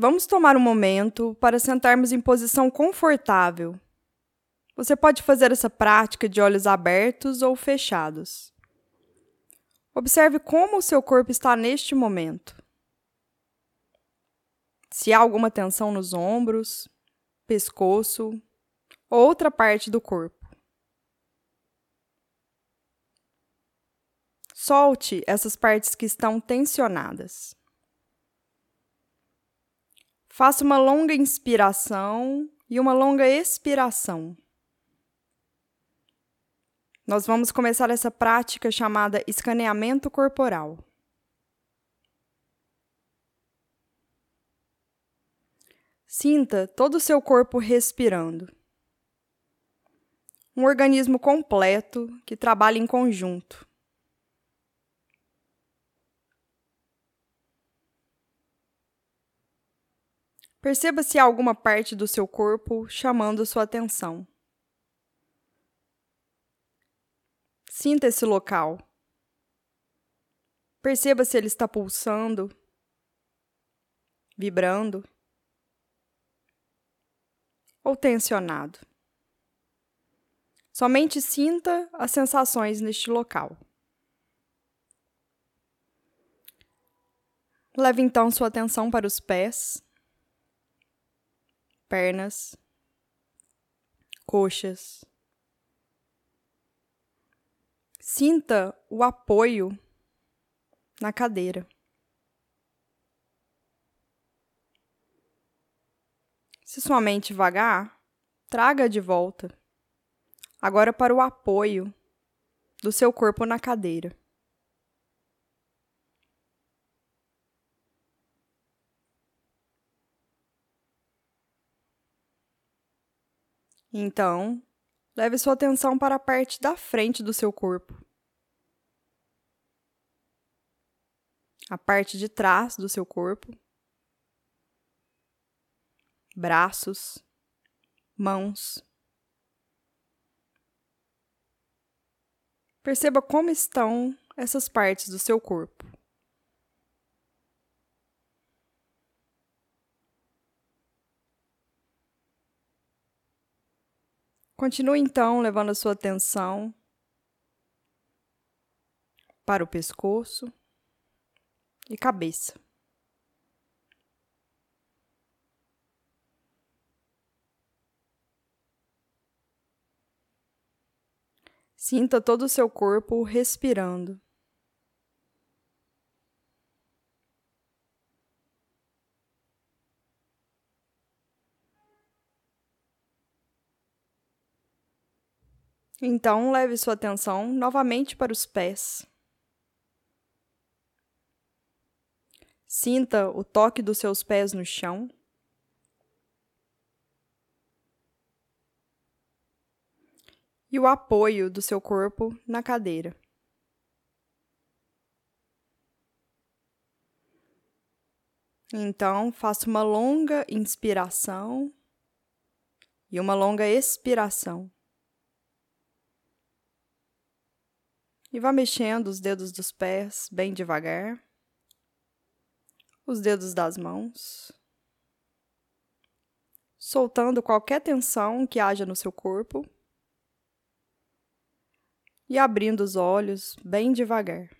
Vamos tomar um momento para sentarmos em posição confortável. Você pode fazer essa prática de olhos abertos ou fechados. Observe como o seu corpo está neste momento. Se há alguma tensão nos ombros, pescoço ou outra parte do corpo. Solte essas partes que estão tensionadas. Faça uma longa inspiração e uma longa expiração. Nós vamos começar essa prática chamada escaneamento corporal. Sinta todo o seu corpo respirando. Um organismo completo que trabalha em conjunto. Perceba se há alguma parte do seu corpo chamando sua atenção. Sinta esse local. Perceba se ele está pulsando, vibrando ou tensionado. Somente sinta as sensações neste local. Leve então sua atenção para os pés pernas, coxas. Sinta o apoio na cadeira. Se sua mente vagar, traga de volta. Agora para o apoio do seu corpo na cadeira. Então, leve sua atenção para a parte da frente do seu corpo. A parte de trás do seu corpo. Braços, mãos. Perceba como estão essas partes do seu corpo. Continue então levando a sua atenção para o pescoço e cabeça. Sinta todo o seu corpo respirando. Então, leve sua atenção novamente para os pés. Sinta o toque dos seus pés no chão. E o apoio do seu corpo na cadeira. Então, faça uma longa inspiração e uma longa expiração. E vá mexendo os dedos dos pés bem devagar, os dedos das mãos, soltando qualquer tensão que haja no seu corpo. E abrindo os olhos bem devagar.